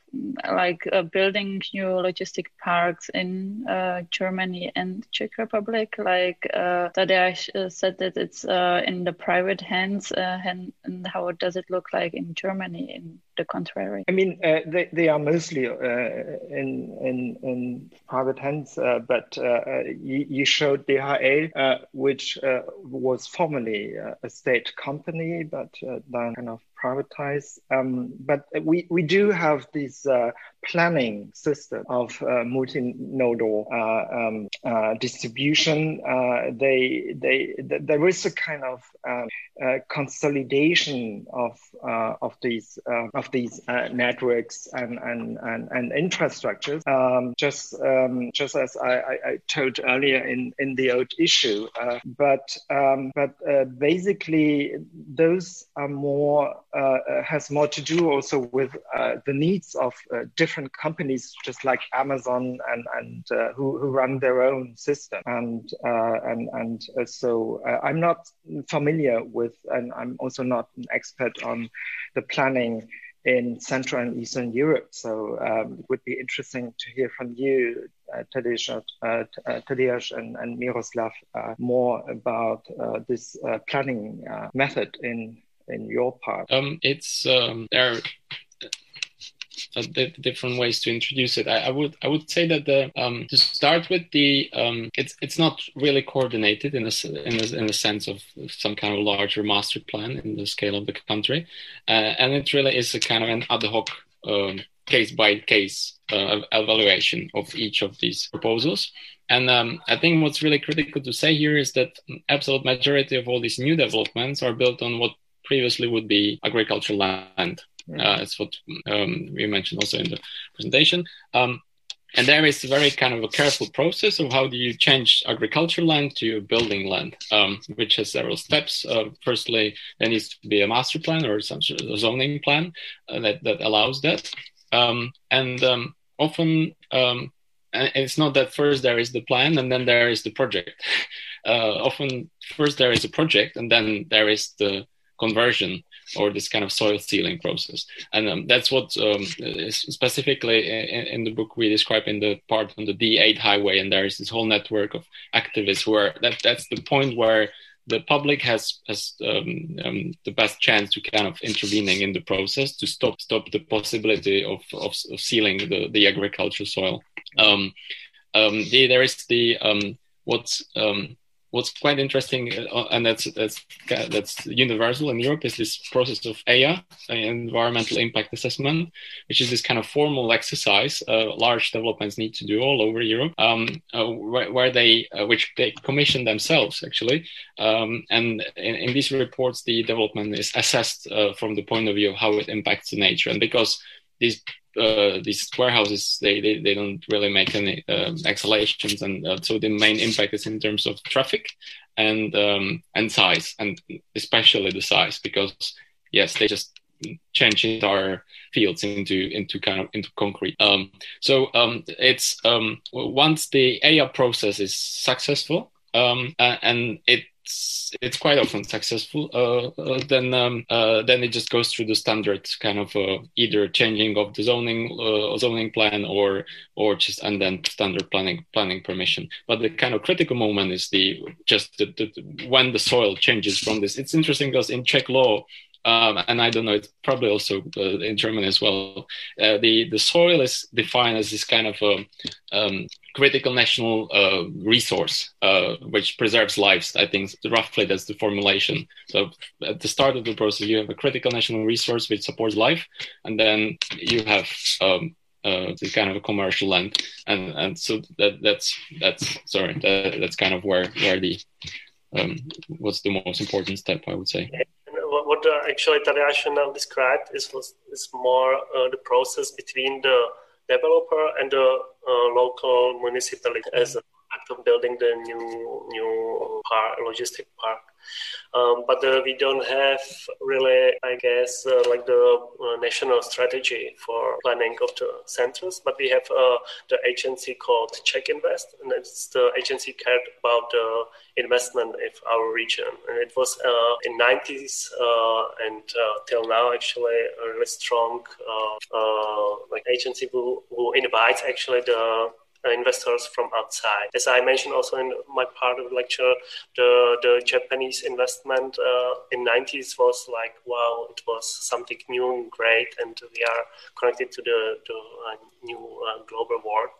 like uh, building new logistic parks in uh, Germany and Czech Republic. Like uh, Tadeusz uh, said that it's uh, in the private hands, uh, and, and, how does it look like in Germany? In the contrary, I mean, they they are mostly in in in private hands, but you, you, showed DHL, which was formerly a state company, but then kind of privatized. Um, but we, we do have this uh, planning system of uh, multinodal uh, um, uh, distribution. Uh, they, they, th- there is a kind of um, consolidation of, of these, of these networks and, and, and, and infrastructures. Um, just, um, just as I, I, I, told earlier in, in the old issue. but but basically, those are more has more to do also with uh, the needs of different companies, just like Amazon and and who, who run their own system. And and and so I'm not familiar with, and I'm also not an expert on the planning in Central and Eastern Europe. So um, it would be interesting to hear from you, uh, Tadeusz, uh, and, and Miroslav, uh, more about uh, this planning method in in your part? Um, it's um, there are uh, different ways to introduce it. I, I, would I would say that the um, to start with the um, it's it's not really coordinated in a, in a in a sense of some kind of larger master plan in the scale of the country, uh, and it really is a kind of an ad hoc um, case by case uh, evaluation of each of these proposals. And um, I think what's really critical to say here is that absolute majority of all these new developments are built on what previously would be agricultural land. Uh, it's what um, we mentioned also in the presentation. Um, and there is a very kind of a careful process of how do you change agricultural land to building land, um, which has several steps. Uh, firstly, there needs to be a master plan or some sort of zoning plan uh, that, that allows that. Um, and um, often um, it's not that first there is the plan and then there is the project. Uh, often first there is a project and then there is the conversion or this kind of soil sealing process. And um, that's what um, specifically in, in, the book we describe in the part on the D8 highway. And there is this whole network of activists who are that that's the point where the public has has um, um, the best chance to kind of intervening in the process to stop stop the possibility of of, of sealing the the agricultural soil. Um, um, the, there is the what's what's quite interesting, uh, and that's that's that's universal in Europe, is this process of EIA, environmental impact assessment, which is this kind of formal exercise uh, large developments need to do all over Europe, um, uh, where, where, they uh, which they commission themselves actually, um, and in, in, these reports the development is assessed uh, from the point of view of how it impacts the nature, and because these uh, these warehouses they, they, they don't really make any uh, exhalations and uh, so the main impact is in terms of traffic and um, and size and especially the size because yes they just change our fields into into kind of into concrete. Um, so um, it's um, once the EIA process is successful um, and it it's it's quite often successful. Uh, uh, then um, uh, then it just goes through the standard kind of uh, either changing of the zoning zoning plan or or just and then standard planning planning permission. But the kind of critical moment is the just the, the, when the soil changes from this. It's interesting because in Czech law um, and I don't know, it's probably also uh, in German as well. Uh, the the soil is defined as this kind of a, um, critical national uh, resource uh, which preserves lives. I think roughly that's the formulation. So at the start of the process, you have a critical national resource which supports life, and then you have um, uh, kind of a commercial land, and and so that that's that's sorry that, that's kind of where where the um, what's the most important step I would say actually Tadeusz described is is more uh, the process between the developer and the uh, local municipality as an of building the new new park, logistic park. Um, but uh, we don't have really, I guess, uh, like the uh, national strategy for planning of the centers. But we have uh, the agency called CzechInvest, and it's the agency cared about the investment of our region. And it was uh, in 90s uh, and till now actually a really strong like agency who, who invites actually the investors from outside. As I mentioned also in my part of the lecture, the, the Japanese investment uh, in 90s was like, wow, it was something new and great, and we are connected to the, the uh, new uh, global world.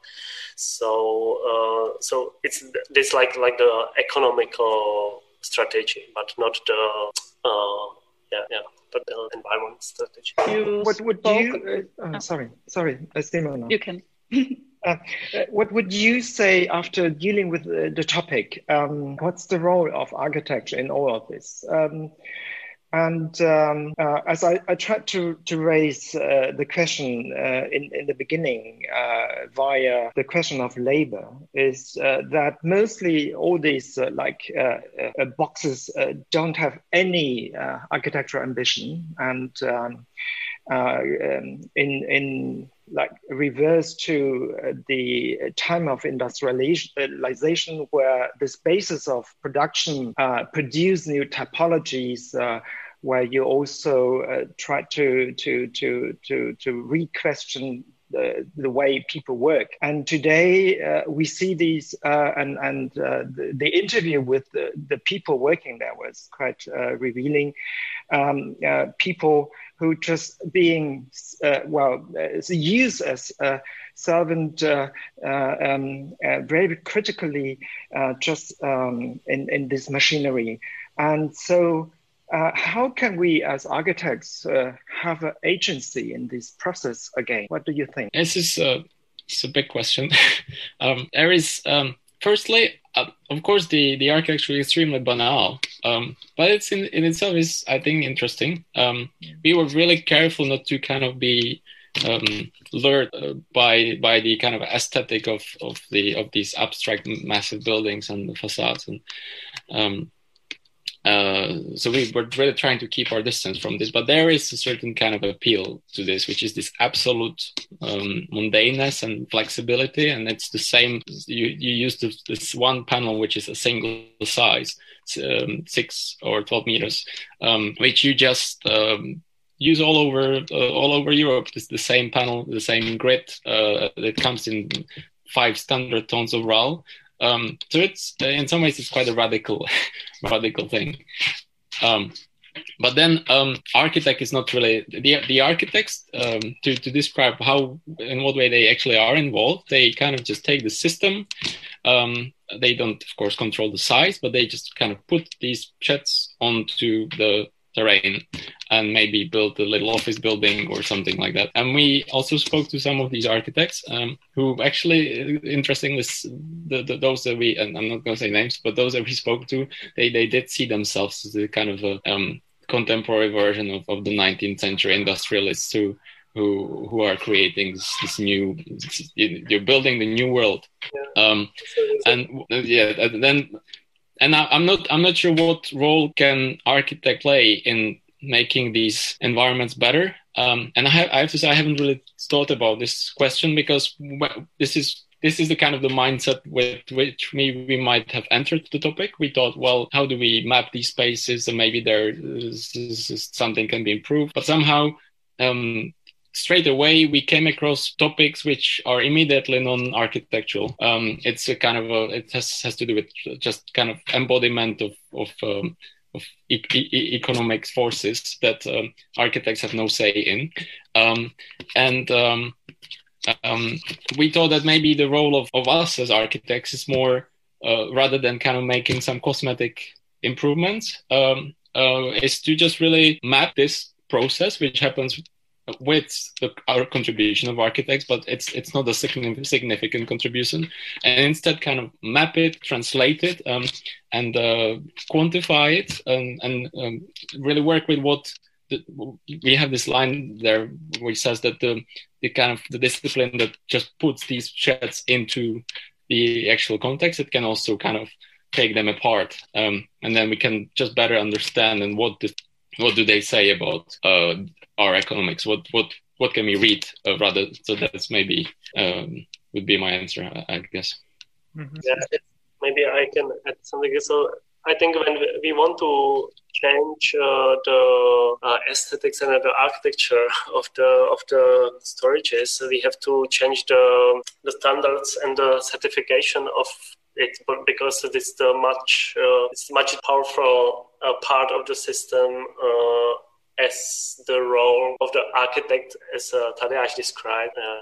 So, uh, so it's this like like the economical strategy, but not the uh, yeah yeah but the environment strategy. You what would you? Uh, sorry, sorry, Simona. You can. Uh, what would you say after dealing with the, the topic? Um, what's the role of architecture in all of this? Um, and um, uh, as I, I, tried to, to raise uh, the question uh, in, in the beginning uh, via the question of labor, is uh, that mostly all these like boxes don't have any architectural ambition. And um, um in, in like reverse to uh, the time of industrialization where this basis of production uh, produce new typologies uh, where you also uh, try to to to to to re-question the, the way people work. And today uh, we see these, uh, and, and uh, the, the, interview with the, the, people working there was quite uh, revealing. Um, people who just being uh, well used as a servant uh, uh, um, uh, very critically uh, just um, in, in this machinery. And so uh, how can we as architects have an agency in this process again? What do you think? This is a, it's a big question. um, there is um, firstly, uh, of course, the the architecture is extremely banal, um, but it's in, in itself is I think interesting. Um, we were really careful not to kind of be um, lured uh, by by the kind of aesthetic of of the of these abstract massive buildings and the facades and um, uh, so we were really trying to keep our distance from this, but there is a certain kind of appeal to this, which is this absolute um, mundaneness and flexibility, and it's the same. You you use this, this one panel, which is a single size, um, six or twelve meters, um, which you just um, use all over uh, all over Europe. It's the same panel, the same grid. Uh, it comes in five standard tones of RAL, um, so it's in some ways it's quite a radical, radical thing. Um, but then um, architect is not really the the architects um, to to describe how in what way they actually are involved. They kind of just take the system. Um, they don't, of course, control the size, but they just kind of put these sheds onto the terrain and maybe build a little office building or something like that. And we also spoke to some of these architects um, who actually, interestingly, the, the, those that we, and I'm not going to say names, but those that we spoke to, they, they did see themselves as a kind of a um, contemporary version of, of the 19th century industrialists who who who are creating this, this new you're building the new world um, and yeah then and I, am not I'm not sure what role can architect play in making these environments better. Um, and I have, I have, to say, I haven't really thought about this question because this is this is the kind of the mindset with which we, we might have entered the topic. We thought, well, how do we map these spaces and maybe there is, is something can be improved. But somehow um, straight away we came across topics which are immediately non-architectural. Um, it's a kind of a, it has, has to do with just kind of embodiment of, of, um, of e- e- economic forces that um, architects have no say in. Um, and um, um, we thought that maybe the role of, of us as architects is more, uh, rather than kind of making some cosmetic improvements, uh, is to just really map this process, which happens with the, our contribution of architects, but it's it's not a significant contribution, and instead kind of map it, translate it, um, and uh, quantify it, and, and um, really work with what the, we have this line there which says that the the kind of the discipline that just puts these sheds into the actual context, it can also kind of take them apart, um, and then we can just better understand and what what do they say about uh, our economics? What what what can we read uh, rather? So that's maybe um, would be my answer, I, I guess. Mm-hmm. Yeah, maybe I can add something. So I think when we want to change uh, the uh, aesthetics and the architecture of the of the storages, we have to change the the standards and the certification of it because it's the much uh, it's much powerful uh, part of the system uh, as the role of the architect, as uh, Tadeusz described, uh,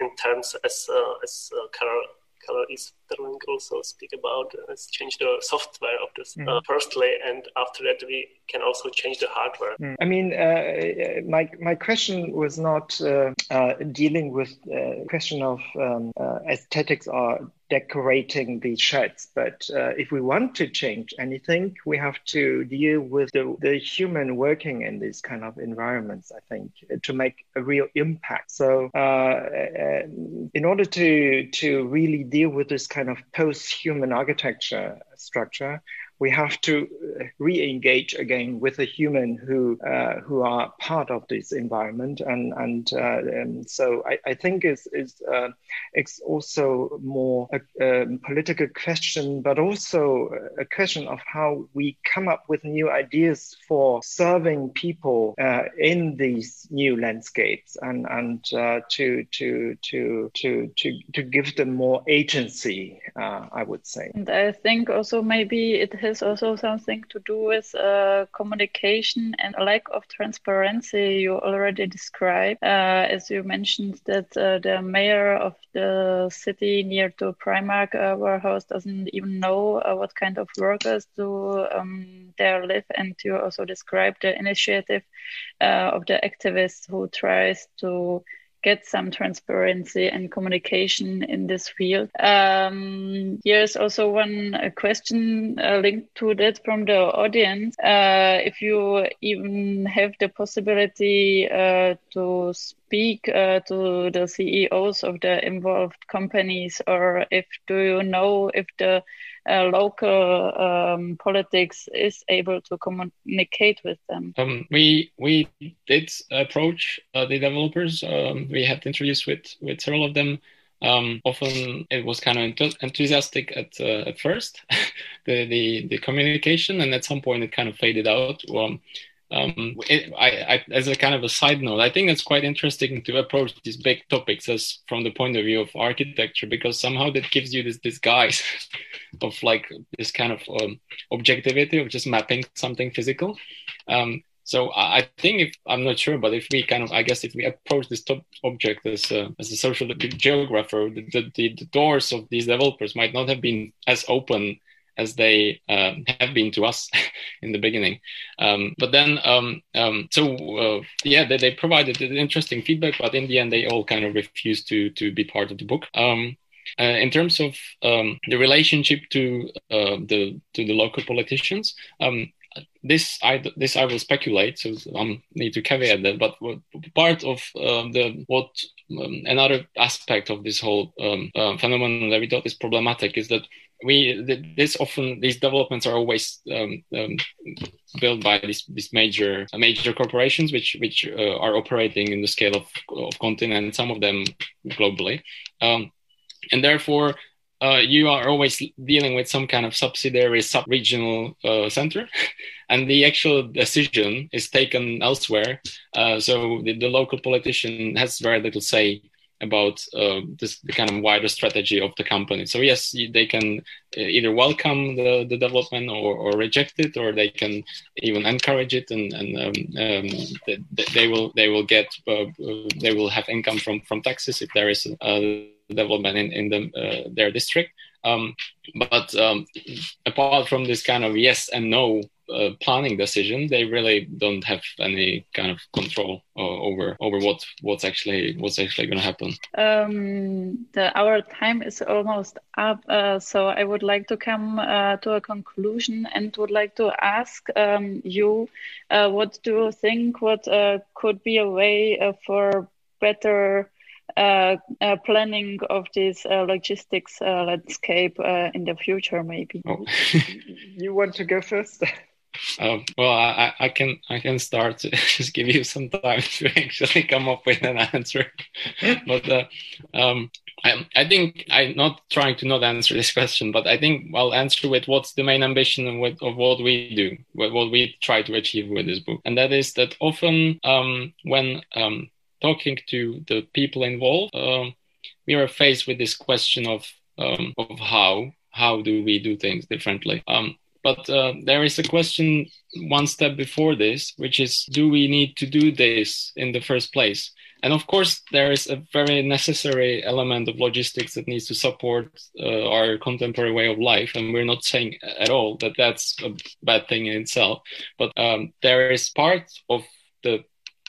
in terms as uh, as uh, Keller Keller Easterling also speak about uh, change the software of this mm. uh, firstly, and after that we can also change the hardware. Mm. I mean, uh, my my question was not uh, uh, dealing with the question of um, uh, aesthetics or decorating the sheds. But uh, if we want to change anything, we have to deal with the, the human working in these kind of environments, I think, to make a real impact. So uh, uh, in order to, to really deal with this kind of post-human architecture structure, we have to uh, re-engage again with the human who uh, who are part of this environment, and and, uh, and um, so I, I think is is uh, it's also more a, a, political question, but also a question of how we come up with new ideas for serving people uh, in these new landscapes, and and uh, to to to to to to give them more agency. I would say. And I think also maybe it has also something to do with uh, communication and a lack of transparency you already described. Uh, as you mentioned that uh, the mayor of the city near to Primark uh, warehouse doesn't even know uh, what kind of workers do um, there live. And you also described the initiative uh, of the activists who tries to get some transparency and communication in this field. Um, here's also one question uh, linked to that from the audience. Uh, if you even have the possibility uh, to speak uh, to the CEOs of the involved companies, or if do you know if the uh, local um, politics is able to communicate with them? Um, we we did approach uh, the developers. Um, we had introduced with with several of them. Um, often it was kind of enthusiastic at uh, at first, the, the the communication, and at some point it kind of faded out. Um, it, I, I, as a kind of a side note, I think it's quite interesting to approach these big topics as from the point of view of architecture because somehow that gives you this disguise of like this kind of um, objectivity of just mapping something physical. Um, so I think if I'm not sure, but if we kind of, I guess, if we approach this top object as a, as a social geographer, the, the, the doors of these developers might not have been as open as they uh, have been to us in the beginning. Um, but then, um, um, so uh, yeah, they, they, provided interesting feedback, but in the end, they all kind of refused to to be part of the book. Um, uh, in terms of um, the relationship to uh, the to the local politicians, this I this I will speculate, so I need to caveat that. But part of uh, the what um, another aspect of this whole um, uh, phenomenon that we thought is problematic is that we this often these developments are always um, um, built by these, these major major corporations which which uh, are operating in the scale of, of continent some of them globally. Um, and therefore uh, you are always dealing with some kind of subsidiary sub-regional uh, center. And the actual decision is taken elsewhere. Uh, so the, the, local politician has very little say about uh, this the kind of wider strategy of the company. So yes, they can uh, either welcome the, the development or, or reject it, or they can even encourage it, and, and um, um, they, they, will they will get uh, uh, they will have income from from taxes if there is a development in in the, uh, their district. Um, but um, apart from this kind of yes and no uh, planning decision, they really don't have any kind of control uh, over over what what's actually what's actually going to happen. Um, the, our time is almost up, uh, so I would like to come uh, to a conclusion and would like to ask um, you, uh, what do you think? What uh, could be a way for better uh, uh, planning of this uh, logistics landscape in the future, maybe. Oh. you want to go first? Uh, well, I, I, can I can start to just give you some time to actually come up with an answer. but uh, um, I, I, think I'm not trying to not answer this question, but I think I'll answer with what's the main ambition of what, of what we do, what, what, we try to achieve with this book, and that is that often um, when um, talking to the people involved, um, we are faced with this question of um, of how how do we do things differently. Um, but uh, there is a question one step before this, which is do we need to do this in the first place? And of course, there is a very necessary element of logistics that needs to support uh, our contemporary way of life. And we're not saying at all that that's a bad thing in itself. But um, there is part of the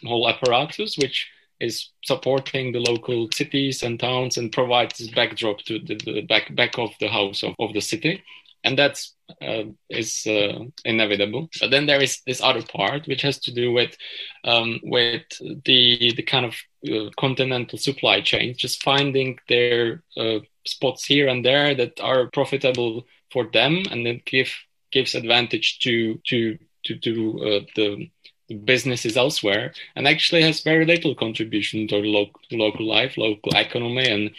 whole apparatus which is supporting the local cities and towns and provides this backdrop to the, the back back of the house of, of the city and that's uh, is uh, inevitable. But then there is this other part which has to do with um, with the the kind of uh, continental supply chains, just finding their uh, spots here and there that are profitable for them, and then give gives advantage to to to, to uh, the businesses elsewhere and actually has very little contribution to local, local life, local economy, and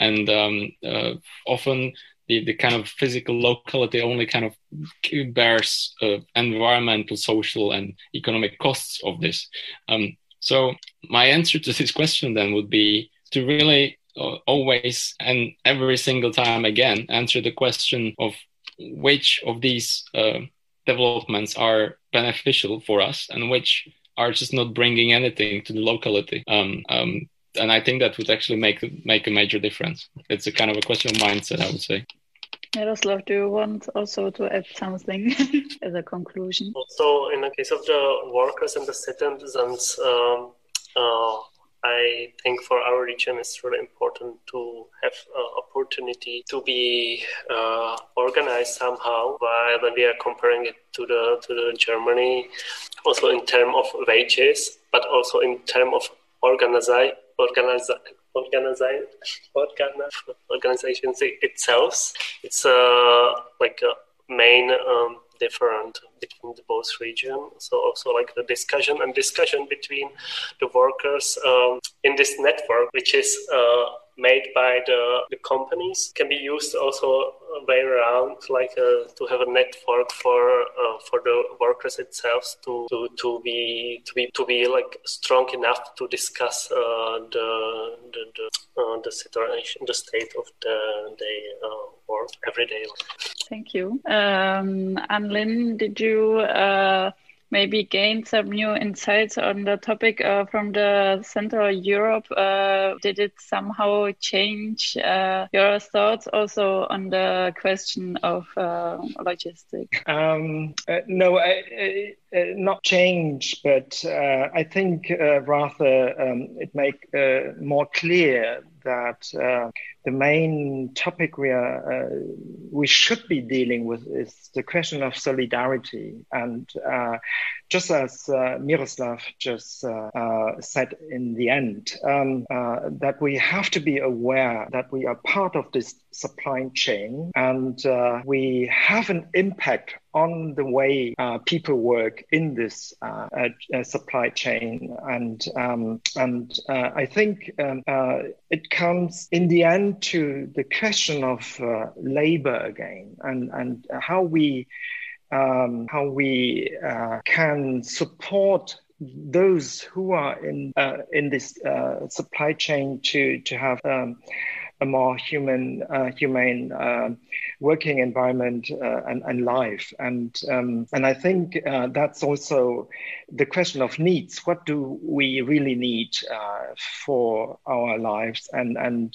and um, uh, often the, the kind of physical locality only kind of bears uh, environmental, social, and economic costs of this. Um, so my answer to this question then would be to really uh, always and every single time again answer the question of which of these uh, developments are beneficial for us and which are just not bringing anything to the locality. Um, um, and I think that would actually make make a major difference. It's a kind of a question of mindset, I would say. Miroslav, do you want also to add something as a conclusion? Also, in the case of the workers and the citizens, um, uh, I think for our region it's really important to have uh, opportunity to be uh, organized somehow. While when we are comparing it to the to the Germany, also in terms of wages, but also in terms of organize organize organization organization itself. It's uh, like a main um, different between the both region. So also like the discussion and discussion between the workers um, in this network, which is uh, made by the, the companies, can be used also way around, like uh, to have a network for uh, for the workers itself to, to to be to be to be like strong enough to discuss uh, the the the, uh, the situation, the state of the day uh, work every day. Thank you, um, Anh-Linh. Did you? Maybe gain some new insights on the topic uh, from the Central Europe. Uh, did it somehow change uh, your thoughts also on the question of uh, logistics? Um, uh, no, I, I, uh, not change, but I think rather um, it make more clear that uh, the main topic we are uh, we should be dealing with is the question of solidarity. And uh, just as uh, Miroslav just uh, said in the end um, that we have to be aware that we are part of this supply chain, and uh, we have an impact on the way uh, people work in this uh, uh, supply chain, and um, and uh, I think um, uh, it comes in the end to the question of uh, labor again, and and how we um, how we can support those who are in in this supply chain to to have um, a more human uh, humane uh, working environment uh, and, and life. And um, and I think uh, that's also the question of needs. What do we really need for our lives? And and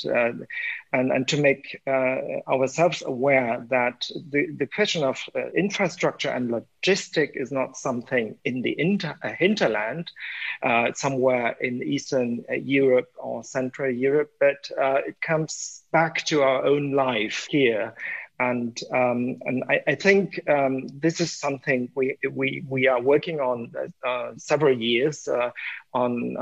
and, and to make uh, ourselves aware that the, the question of uh, infrastructure and logistic is not something in the inter, uh, hinterland, uh, somewhere in Eastern uh, Europe or Central Europe, but uh, it comes back to our own life here. And um, and I, I think um, this is something we we we are working on several years on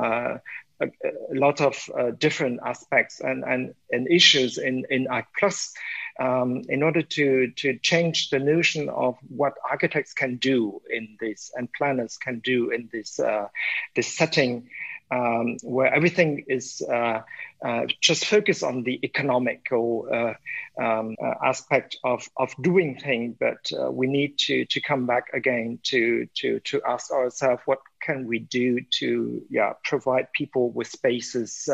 a, a lot of uh, different aspects and, and, and issues in, in ARC Plus um, in order to, to change the notion of what architects can do in this and planners can do in this, uh, this setting um, where everything is uh, uh, just focused on the economical uh, um, uh, aspect of, of doing things, but uh, we need to, to come back again to, to, to ask ourselves what can we do to yeah, provide people with spaces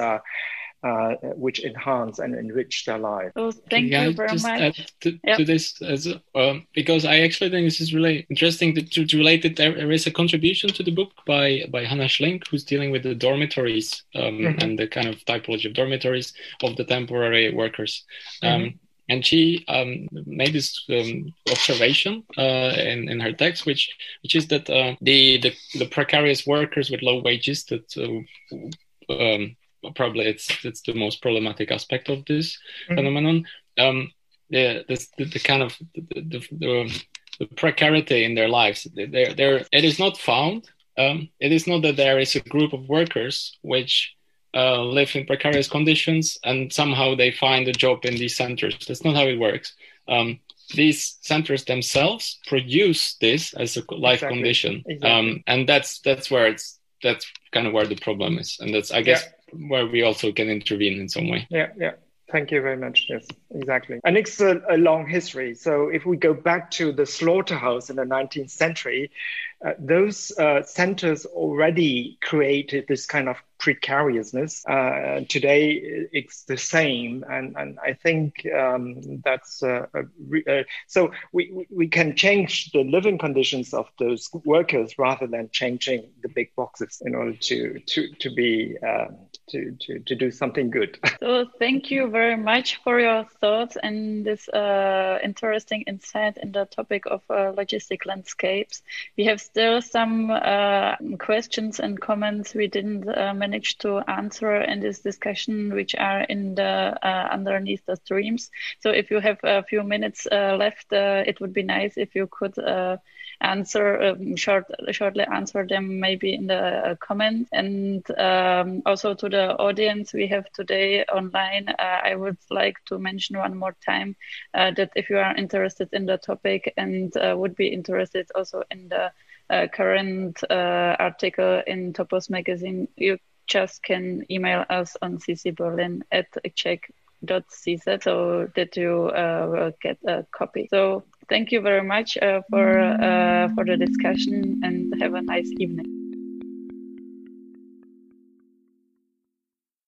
uh, which enhance and enrich their life. Oh, thank yeah, you very just much. Add to, yep. to this as um, because I actually think this is really interesting to, to relate it. There is a contribution to the book by by Hannah Schlink, who's dealing with the dormitories um, mm-hmm. and the kind of typology of dormitories of the temporary workers. Um, mm-hmm. and she um, made this um, observation uh, in, in her text, which which is that uh, the, the, the precarious workers with low wages that uh, um, probably it's it's the most problematic aspect of this mm-hmm. phenomenon. Um, the, the, the kind of the, the, the, the precarity in their lives, there there it is not found. Um, it is not that there is a group of workers which uh, live in precarious conditions and somehow they find a job in these centers. That's not how it works. Um, these centers themselves produce this as a life exactly. condition, exactly. Um, and that's that's where it's that's kind of where the problem is, and that's I guess yeah where we also can intervene in some way. Yeah, yeah. Thank you very much. Yes, exactly. And it's a, a, long history. So if we go back to the slaughterhouse in the 19th century, uh, those uh, centers already created this kind of precariousness. Uh, today, it's the same, and and I think um, that's re- uh, so we we can change the living conditions of those workers rather than changing the big boxes in order to to to be um, to, to, to do something good. So thank you very much for your thoughts and this uh, interesting insight in the topic of uh, logistic landscapes. We have still some uh, questions and comments we didn't uh, manage to answer in this discussion, which are in the uh, underneath the streams. So if you have a few minutes uh, left, it would be nice if you could answer um, short, shortly answer them maybe in the uh, comment. And um, also to the audience we have today online uh, i would like to mention one more time uh, that if you are interested in the topic and uh, would be interested also in the uh, current uh, article in topos magazine you just can email us on ccberlin at czech.cz so that you will get a copy. So thank you very much uh, for uh, for the discussion and have a nice evening.